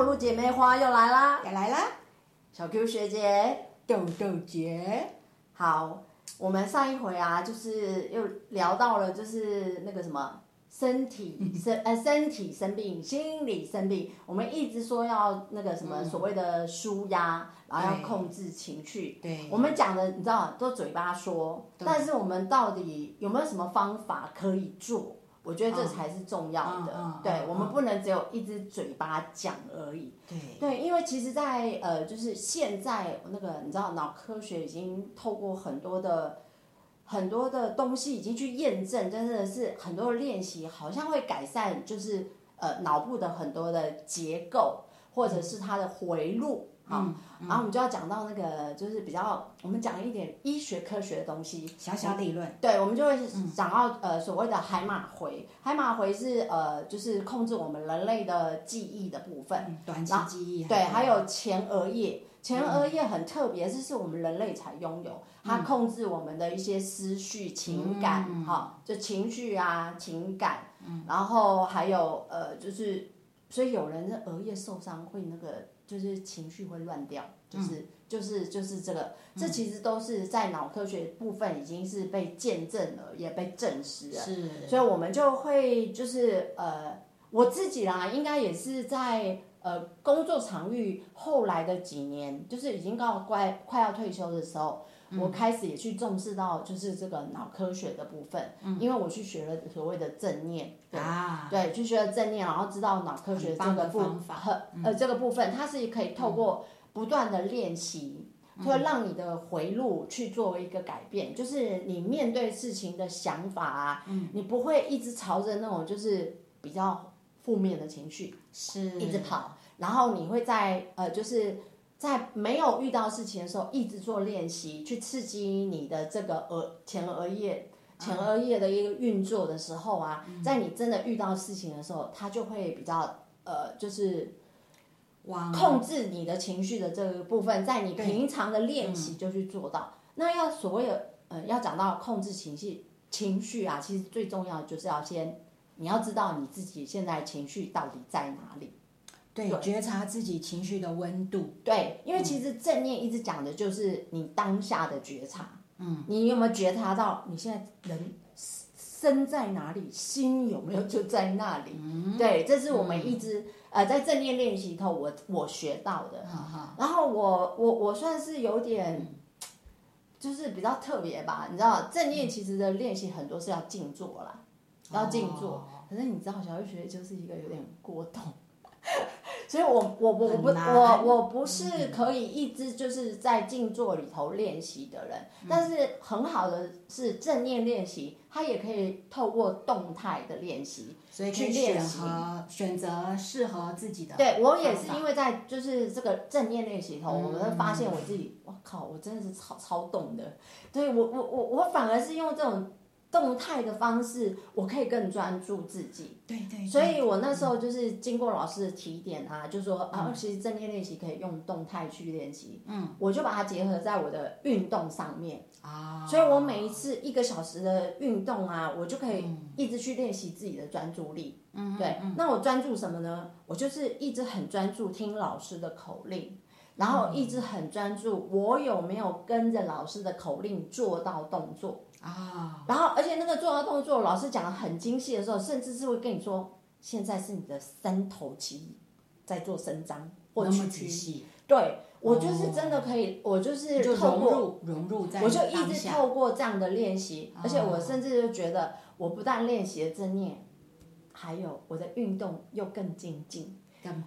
末路姐妹花又来啦，也来啦，小 Q 学姐，豆豆姐，好，我们上一回啊，就是又聊到了，就是那个什么身体 生呃身体生病，心理生病，我们一直说要那个什么所谓的舒压，然后要控制情绪。对。我们讲的你知道都嘴巴说，但是我们到底有没有什么方法可以做？我觉得这才是重要的。对嗯我们不能只有一只嘴巴讲而已。对，对，因为其实在，呃，就是现在那个，你知道，脑科学已经透过很多的很多的东西已经去验证，真的是很多的练习，好像会改善，就是呃脑部的很多的结构，或者是它的回路。好，然后我们就要讲到那个，就是比较我们讲一点医学科学的东西，小小理论，对，我们就会讲到、呃所谓的海马回，海马回是呃就是控制我们人类的记忆的部分。嗯短期记忆，对，还有前额叶，前额叶很特别，这是我们人类才拥有，它控制我们的一些思绪、情感，哈、就情绪啊、情感，嗯。然后还有呃，就是，所以有人的额叶受伤会那个，就是情绪会乱掉，就是、就是就是这个，这其实都是在脑科学部分已经是被见证了，也被证实了。是，所以我们就会就是呃，我自己啦，应该也是在呃工作场域后来的几年，就是已经到快快要退休的时候，我开始也去重视到就是这个脑科学的部分，因为我去学了所谓的正念，对。啊，对，去学了正念，然后知道脑科学这个部方法和呃这个部分，它是可以透过不断的练习，会让你的回路去做一个改变，就是你面对事情的想法啊，你不会一直朝着那种就是比较负面的情绪是。一直跑，然后你会在呃就是。在没有遇到事情的时候，一直做练习，去刺激你的这个额前额叶前额叶的一个运作的时候啊，在你真的遇到事情的时候，它就会比较呃，就是往控制你的情绪的这个部分，在你平常的练习就去做到。那要所谓的呃，要讲到控制情绪情绪啊，其实最重要的就是要先你要知道你自己现在情绪到底在哪里。对觉察自己情绪的温度，对，因为其实正念一直讲的就是你当下的觉察。嗯，你有没有觉察到你现在人身在哪里，心有没有就在那里？对，这是我们一直、呃在正念练习头我我学到的。哈哈，然后我我我算是有点，就是比较特别吧。你知道，正念其实的练习很多是要静坐啦，要静坐。可是你知道，小学学就是一个有点过动。所以我我我我不我我不是可以一直就是在静坐里头练习的人，但是很好的是正念练习，它也可以透过动态的练习，所以去选练习择选择适合自己的，对我也是因为在就是这个正念练习头，我们会发现我自己，我靠，我真的是超超动的。对我我我我反而是用这种动态的方式，我可以更专注自己。对对，所以我那时候就是经过老师的提点啊，就说啊，其实正念练习可以用动态去练习。嗯，我就把它结合在我的运动上面。啊，所以我每一次一个小时的运动啊，我就可以一直去练习自己的专注力。嗯，对。那我专注什么呢？我就是一直很专注听老师的口令，然后一直很专注我有没有跟着老师的口令做到动作。啊，然后而且那个做到动作，老师讲的很精细的时候，甚至是会跟你说，现在是你的三头肌在做伸张或屈曲。仔细，对我就是真的可以，我就是就透过融入融入在我就一直透过这样的练习，而且我哦甚至就觉得，我不但练习了正念，还有我的运动又更精进，更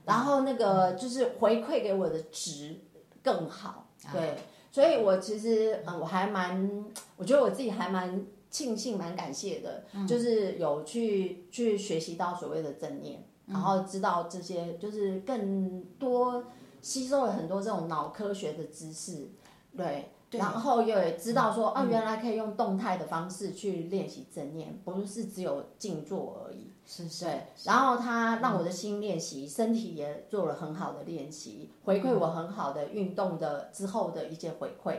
然后那个就是回馈给我的值更好，啊。对，所以我其实嗯，我还蛮，我觉得我自己还蛮庆幸、蛮感谢的，嗯。就是有去去学习到所谓的正念，嗯。然后知道这些就是更多吸收了很多这种脑科学的知识，对。然后也知道说，啊，原来可以用动态的方式去练习正念，不是只有静坐而已。是是对，然后他让我的心练习，身体也做了很好的练习，回馈我很好的运动的之后的一些回馈。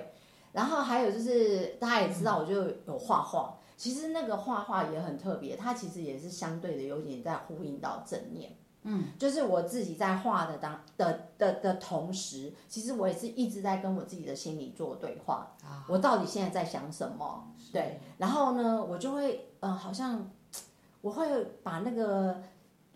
然后还有就是大家也知道，我就有画画。其实那个画画也很特别，它其实也是相对的有点在呼应到正念。嗯，就是我自己在画的当的的的同时，其实我也是一直在跟我自己的心里做对话。啊，我到底现在在想什么？对，然后呢，我就会呃，好像我会把那个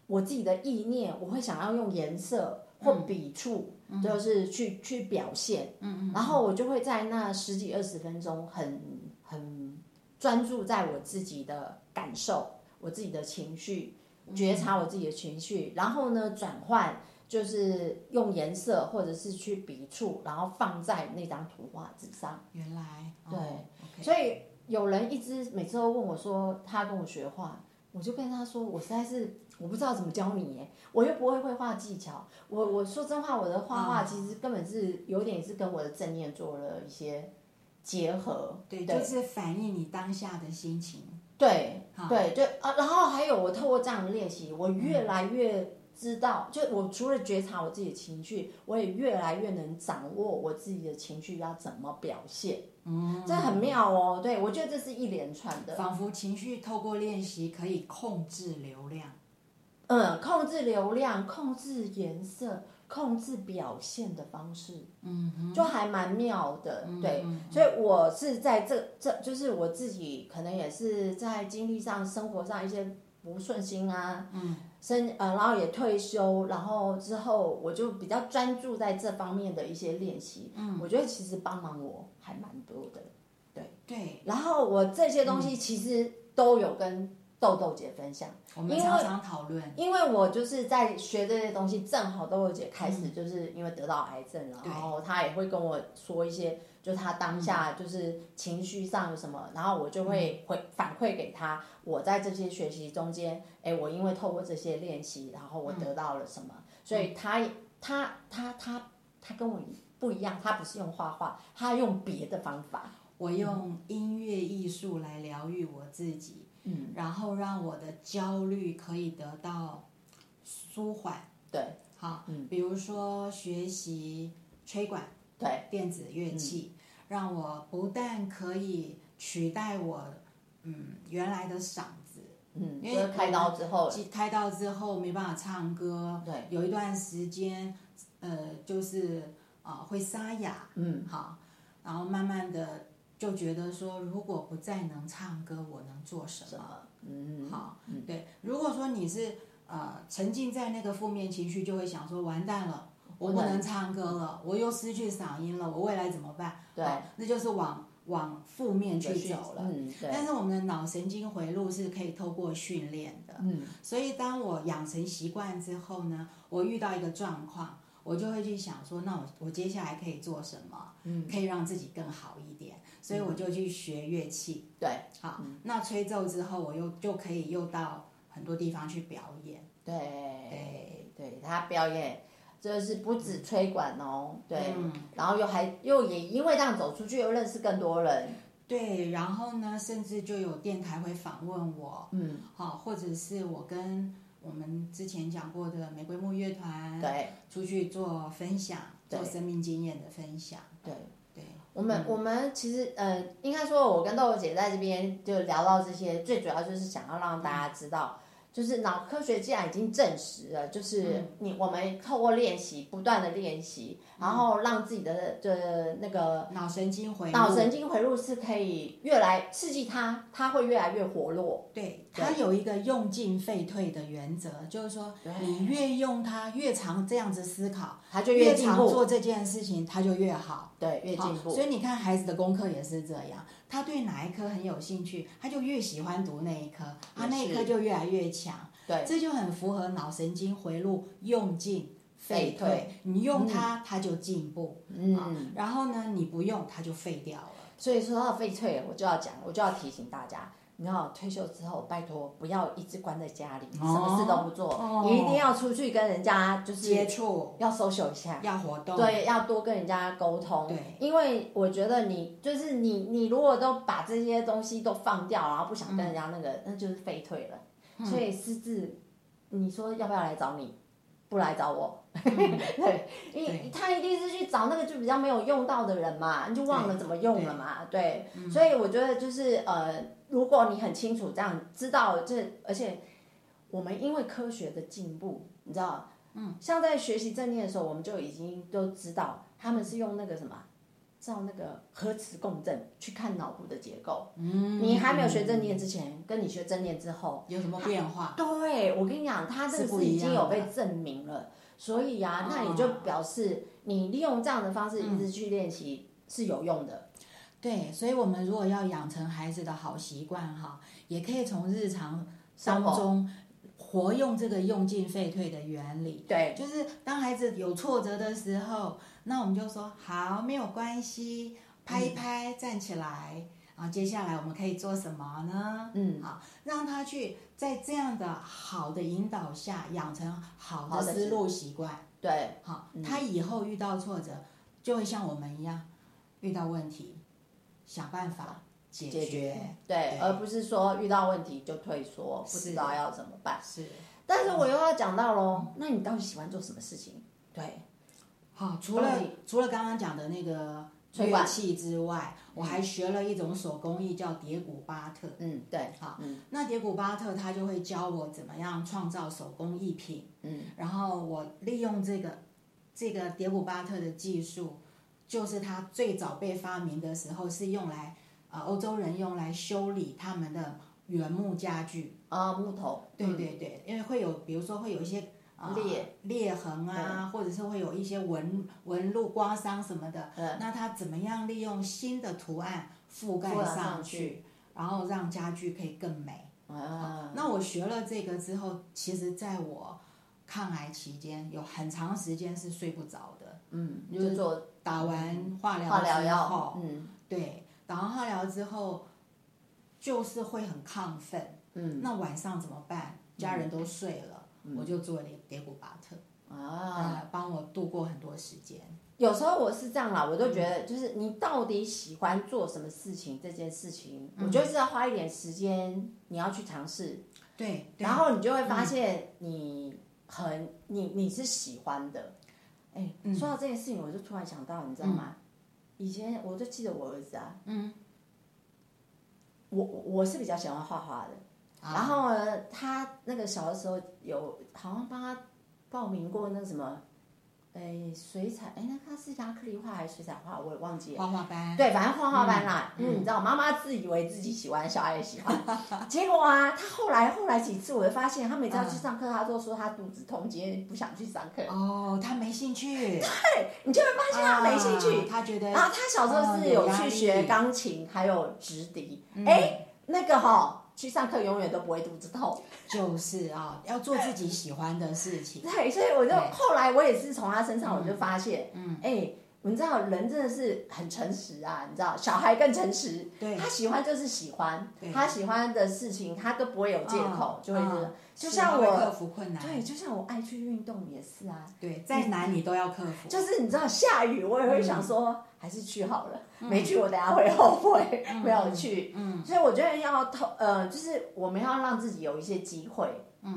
我自己的意念，我会想要用颜色或笔触，就是去去表现。嗯嗯。然后我就会在那十几二十分钟很很专注在我自己的感受、我自己的情绪，觉察我自己的情绪，然后呢转换。就是用颜色或者是去笔触，然后放在那张图画纸上。原来对，所以有人一直每次都问我说他跟我学画，我就跟他说我实在是我不知道怎么教你耶，我又不会绘画技巧。我我说真话，我的画画其实根本是有点是跟我的正念做了一些结合。对，就是反映你当下的心情。对对对啊，然后还有我透过这样的练习，我越来越。知道，就我除了觉察我自己的情绪，我也越来越能掌握我自己的情绪要怎么表现。嗯，这很妙哦。对，我觉得这是一连串的，仿佛情绪透过练习可以控制流量。嗯，控制流量，控制颜色，控制表现的方式。嗯，就还蛮妙的。对，所以我是在这这就是我自己可能也是在经历上、生活上一些不顺心啊。嗯。生呃，然后也退休，然后之后我就比较专注在这方面的一些练习。嗯，我觉得其实帮忙我还蛮多的，对对。然后我这些东西其实都有跟豆豆姐分享，我们常常讨论。因为我就是在学这些东西，正好豆豆姐开始就是因为得到癌症了，然后她也会跟我说一些。就她当下就是情绪上有什么，然后我就会回反馈给她。我在这些学习中间，哎，我因为透过这些练习，然后我得到了什么，所以她她她她她跟我不一样，她不是用画画，她用别的方法。我用音乐艺术来疗愈我自己，嗯，然后让我的焦虑可以得到舒缓。对，好，嗯，比如说学习吹管，对，电子乐器。让我不但可以取代我，嗯，原来的嗓子，嗯，因为开刀之后，开刀之后没办法唱歌，对，有一段时间，呃，就是啊会沙哑，嗯，好，然后慢慢的就觉得说，如果不再能唱歌，我能做什么？嗯，好，对，如果说你是呃沉浸在那个负面情绪，就会想说，完蛋了。我不能唱歌了，我又失去嗓音了，我未来怎么办？对，那就是往往负面去走了。嗯，对。但是我们的脑神经回路是可以透过训练的。嗯。所以当我养成习惯之后呢，我遇到一个状况，我就会去想说，那我我接下来可以做什么？嗯。可以让自己更好一点，所以我就去学乐器。对。好，那吹奏之后，我又就可以又到很多地方去表演。对。对，对他表演。就是不止吹管哦，对，然后又还又也因为这样走出去，又认识更多人。对，然后呢，甚至就有电台会访问我，嗯，好，或者是我跟我们之前讲过的玫瑰木乐团，对，出去做分享，做生命经验的分享。对。对，我们我们其实呃，应该说，我跟豆豆姐在这边就聊到这些，最主要就是想要让大家知道。就是脑科学既然已经证实了，就是你我们透过练习，不断的练习，然后让自己的的那个脑神经回脑神经回路是可以越来刺激它，它会越来越活络。对，它有一个用进废退的原则，就是说你越用它越常这样子思考，它就越常做这件事情，它就越好。对，越进步。所以你看孩子的功课也是这样。他对哪一科很有兴趣，他就越喜欢读那一科，他那一科就越来越强。对，这就很符合脑神经回路用进废退。你用它，它就进步。嗯，然后呢，你不用，它就废掉了。所以说到废退，我就要讲，我就要提醒大家。你看，退休之后，拜托不要一直关在家里，什么事都不做，你一定要出去跟人家就是接触，要 social 一下，要活动，对，要多跟人家沟通。对，因为我觉得你就是你，你如果都把这些东西都放掉，然后不想跟人家那个，那就是废退了。所以私自，你说要不要来找你？不来找我，对，因为他一定是去找那个就比较没有用到的人嘛，你就忘了怎么用了嘛，对，所以我觉得就是呃，如果你很清楚这样知道这，而且我们因为科学的进步，你知道，嗯，像在学习正念的时候，我们就已经都知道他们是用那个什么。照那个核磁共振去看脑部的结构。嗯，你还没有学正念之前，跟你学正念之后有什么变化？对，我跟你讲，它这个是已经有被证明了。所以啊，那也就表示你利用这样的方式一直去练习是有用的。对，所以我们如果要养成孩子的好习惯哈，也可以从日常当中活用这个用进废退的原理。对，就是当孩子有挫折的时候。那我们就说好，没有关系，拍一拍，站起来，然后接下来我们可以做什么呢？嗯，好，让他去在这样的好的引导下养成好的思路习惯。对，好，他以后遇到挫折，就会像我们一样，遇到问题，想办法解决。对，而不是说遇到问题就退缩，不知道要怎么办。是，但是我又要讲到喽，那你到底喜欢做什么事情？对。好，除了除了刚刚讲的那个乐器之外，我还学了一种手工艺，叫叠古巴特。嗯，对，好，那叠古巴特他就会教我怎么样创造手工艺品。嗯，然后我利用这个这个叠古巴特的技术，就是它最早被发明的时候是用来啊欧洲人用来修理他们的原木家具啊木头。对对对，因为会有比如说会有一些。裂裂痕啊，或者是会有一些纹纹路、刮伤什么的。那它怎么样利用新的图案覆盖上去，然后让家具可以更美？啊，那我学了这个之后，其实在我抗癌期间有很长时间是睡不着的。嗯，就是做打完化疗之后，嗯，对，打完化疗之后就是会很亢奋。嗯，那晚上怎么办？家人都睡了。我就做了叠古巴特啊，帮我度过很多时间。有时候我是这样啦，我都觉得就是你到底喜欢做什么事情，这件事情，我觉得是要花一点时间，你要去尝试。对，然后你就会发现你很你你是喜欢的。哎，说到这件事情，我就突然想到，你知道吗？以前我就记得我儿子啊，嗯，我我是比较喜欢画画的。然后呢，他那个小的时候有好像帮他报名过那什么，哎，水彩，哎，那他是亚克力画还是水彩画，我也忘记了。画画班。对，反正画画班啦。因为你知道，妈妈自以为自己喜欢，小孩也喜欢。结果啊，他后来后来几次，我就发现他每次要去上课，他都说他肚子痛，今天不想去上课。哦，他没兴趣。对，你就会发现他没兴趣。他觉得。然后他小时候是有去学钢琴，还有直笛。哎，那个哈。去上课永远都不会肚子痛，就是啊，要做自己喜欢的事情。对，所以我就后来我也是从他身上我就发现，嗯，哎，你知道人真的是很诚实啊，你知道小孩更诚实，对，他喜欢就是喜欢，他喜欢的事情他都不会有借口，就会觉得。就像我克服困难，对，就像我爱去运动也是啊。对，再难你都要克服。就是你知道下雨，我也会想说还是去好了，没去我等下会后悔没有去。嗯，所以我觉得要投呃，就是我们要让自己有一些机会，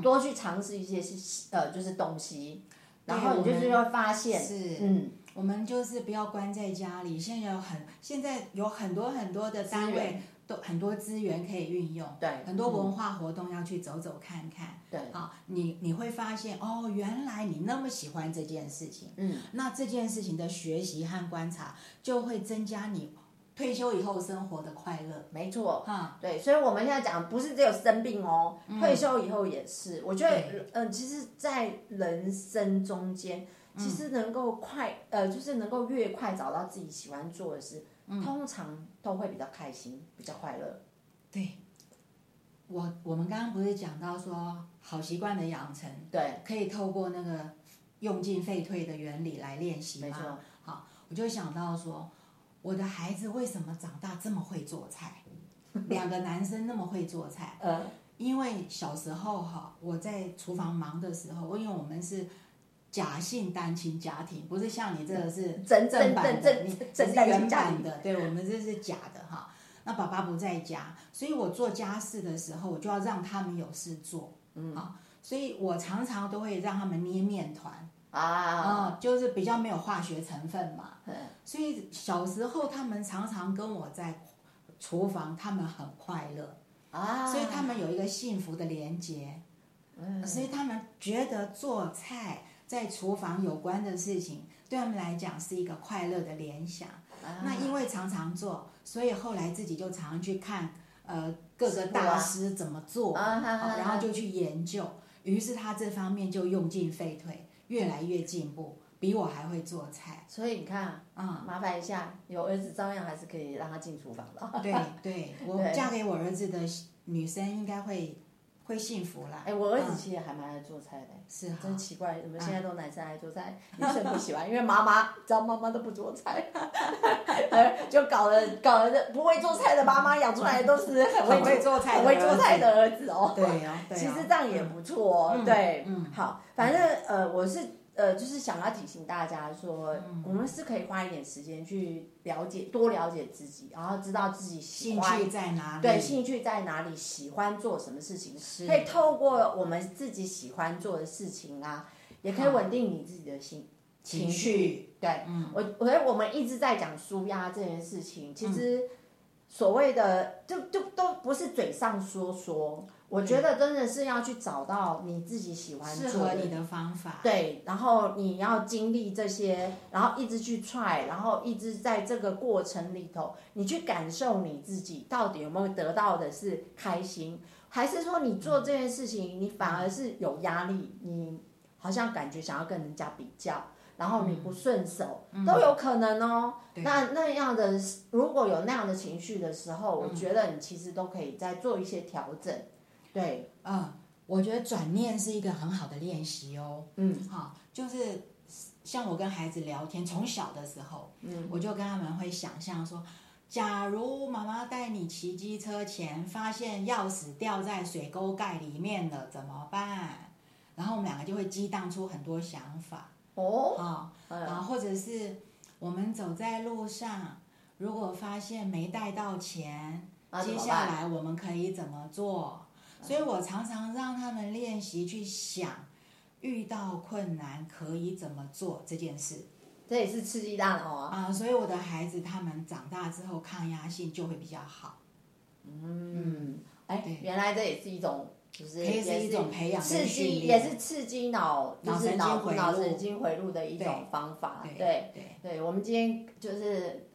多去尝试一些是呃，就是东西，然后你就是会发现是嗯，我们就是不要关在家里。现在有很现在有很多很多的单位。都很多资源可以运用，对，很多文化活动要去走走看看，对，啊，你你会发现哦，原来你那么喜欢这件事情，嗯，那这件事情的学习和观察就会增加你退休以后生活的快乐，没错，哈，对，所以我们现在讲不是只有生病哦，退休以后也是，我觉得，嗯，其实，在人生中间，其实能够快，呃，就是能够越快找到自己喜欢做的事。通常都会比较开心，比较快乐。对，我我们刚刚不是讲到说好习惯的养成，对，可以透过那个用进废退的原理来练习吗？没错。好，我就想到说，我的孩子为什么长大这么会做菜？两个男生那么会做菜？呃，因为小时候哈，我在厨房忙的时候，因为我们是。假性单亲家庭不是像你这个是真正版的，你这是原版的，对我们这是假的哈。那爸爸不在家，所以我做家事的时候，我就要让他们有事做，嗯啊，所以我常常都会让他们捏面团啊，就是比较没有化学成分嘛。所以小时候他们常常跟我在厨房，他们很快乐啊，所以他们有一个幸福的连接。所以他们觉得做菜在厨房有关的事情，对他们来讲是一个快乐的联想。那因为常常做，所以后来自己就常常去看呃各个大师怎么做，然后就去研究，于是他这方面就用进废退，越来越进步。比我还会做菜，所以你看，嗯，麻烦一下，有儿子照样还是可以让他进厨房的。对对，我 嫁给我儿子的女生应该会会幸福啦。哎，我儿子其实还蛮爱做菜的，是真奇怪，怎么现在都男生爱做菜，女生不喜欢？因为妈妈，知道妈妈都不做菜，就搞了搞了不会做菜的妈妈养出来都是 很会做菜、很会做菜的儿子哦。对哦，其实这样也不错哦。对，嗯，好，反正呃，我是。呃，就是想要提醒大家说，我们是可以花一点时间去了解，多了解自己，然后知道自己兴趣在哪里，对，兴趣在哪里，喜欢做什么事情，可以透过我们自己喜欢做的事情啊，也可以稳定你自己的心情绪。对，我我觉得我们一直在讲舒压这件事情，其实所谓的就就都不是嘴上说说。我觉得真的是要去找到你自己喜欢做的你的方法，对，然后你要经历这些，然后一直去 try，然后一直在这个过程里头，你去感受你自己到底有没有得到的是开心，还是说你做这件事情你反而是有压力，你好像感觉想要跟人家比较，然后你不顺手，都有可能哦。那那样的如果有那样的情绪的时候，我觉得你其实都可以再做一些调整。对，嗯，我觉得转念是一个很好的练习哦。嗯，好，就是像我跟孩子聊天，从小的时候，嗯，我就跟他们会想象说，假如妈妈带你骑机车前，发现钥匙掉在水沟盖里面了，怎么办？然后我们两个就会激荡出很多想法。哦，啊，然后或者是我们走在路上，如果发现没带到钱，接下来我们可以怎么做？所以我常常让他们练习去想，遇到困难可以怎么做这件事，这也是刺激大脑啊。啊，所以我的孩子他们长大之后抗压性就会比较好。嗯，哎，原来这也是一种，就是也是一种培养刺激，也是刺激脑，就是脑脑神经回路的一种方法。对对对，我们今天就是。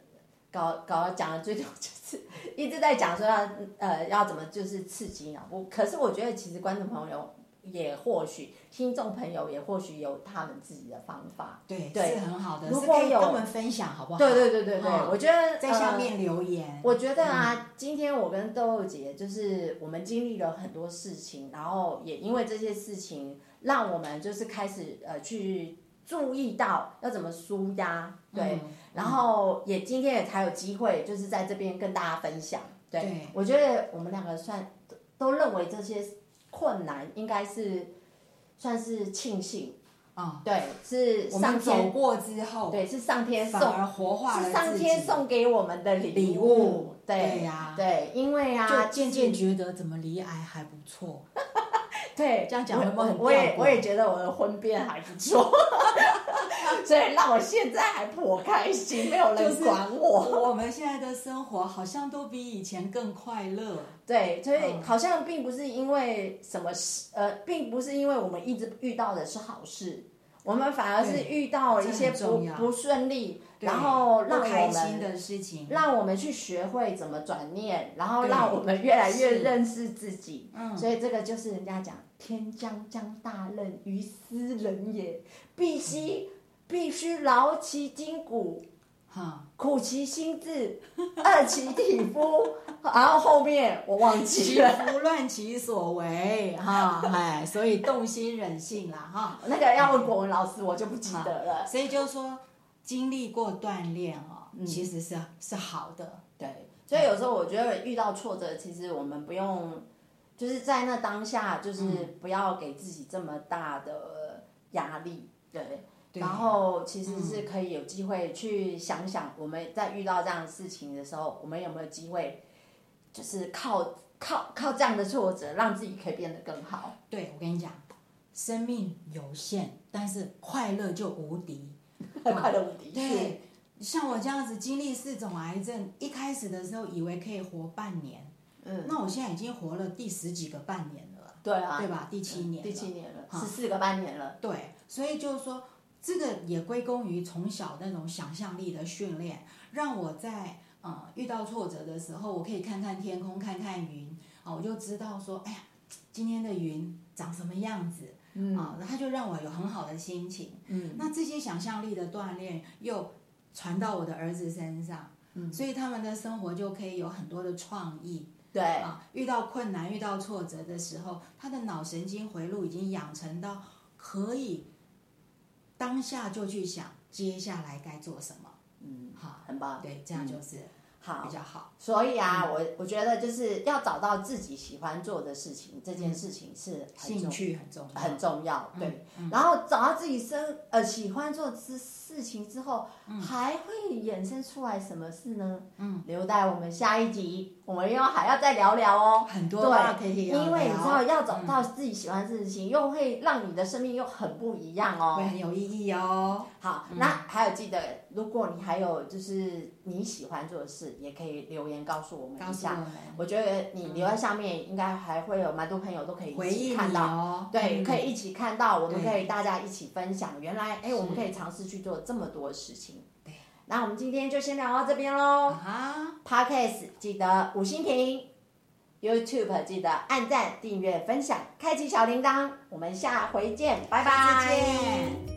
搞搞讲的最多就是 一直在讲说要呃要怎么就是刺激脑部，可是我觉得其实观众朋友也或许听众朋友也或许有他们自己的方法，对对是很好的，如果有跟我们分享好不好？对对对对对，我觉得在下面留言。我觉得啊，今天我跟豆豆姐就是我们经历了很多事情，然后也因为这些事情，让我们就是开始呃去。注意到要怎么舒压，对，然后也今天也才有机会，就是在这边跟大家分享。对，我觉得我们两个算都认为这些困难应该是算是庆幸啊，对，是上天走过之后，对，是上天送而活化是上天送给我们的礼物。对呀，对，因为啊，就渐渐觉得怎么离癌还不错。对，这样讲会不会很我也我也觉得我的婚变还不错，所以让我现在还颇开心，没有人管我。我们现在的生活好像都比以前更快乐。对，所以好像并不是因为什么事，呃，并不是因为我们一直遇到的是好事，我们反而是遇到一些不不顺利。然后让我们的事情让我们去学会怎么转念，然后让我们越来越认识自己。嗯，所以这个就是人家讲“天将降大任于斯人也，必须必须劳其筋骨，哈，苦其心志，饿其体肤。”然后后面我忘记了，胡乱其所为，哈，哎，所以动心忍性啦，哈。那个要问国文老师，我就不记得了。所以就是说。经历过锻炼哦，其实是是好的。对，所以有时候我觉得遇到挫折，其实我们不用，就是在那当下，就是不要给自己这么大的压力。对，然后其实是可以有机会去想想，我们在遇到这样的事情的时候，我们有没有机会，就是靠靠靠这样的挫折，让自己可以变得更好。对，我跟你讲，生命有限，但是快乐就无敌。快乐无敌。对，像我这样子经历四种癌症，一开始的时候以为可以活半年，嗯，那我现在已经活了第十几个半年了。对啊，对吧？第七年，第七年了，十四个半年了。对，所以就是说，这个也归功于从小那种想象力的训练，让我在呃遇到挫折的时候，我可以看看天空，看看云，啊，我就知道说，哎呀，今天的云长什么样子。啊，他就让我有很好的心情。嗯，那这些想象力的锻炼又传到我的儿子身上，嗯，所以他们的生活就可以有很多的创意。对啊，遇到困难、遇到挫折的时候，他的脑神经回路已经养成到可以当下就去想接下来该做什么。嗯，好，很棒。对，这样就是好比较好。所以啊，我我觉得就是要找到自己喜欢做的事情，这件事情是兴趣很重要，很重要。对，然后找到自己生呃喜欢做之事情之后，还会衍生出来什么事呢？嗯，留待我们下一集，我们又还要再聊聊哦。很多对，因为你知道要找到自己喜欢的事情，又会让你的生命又很不一样哦，会很有意义哦。好，那还有记得，如果你还有就是你喜欢做的事，也可以留言告诉我们一下。我觉得你留在下面，应该还会有蛮多朋友都可以一起看到，对，可以一起看到，我们可以大家一起分享。原来，哎，我们可以尝试去做这么多事情。对，那我们今天就先聊到这边喽。啊，Podcast 记得五星评，YouTube 记得按赞、订阅、分享、开启小铃铛。我们下回见，拜拜。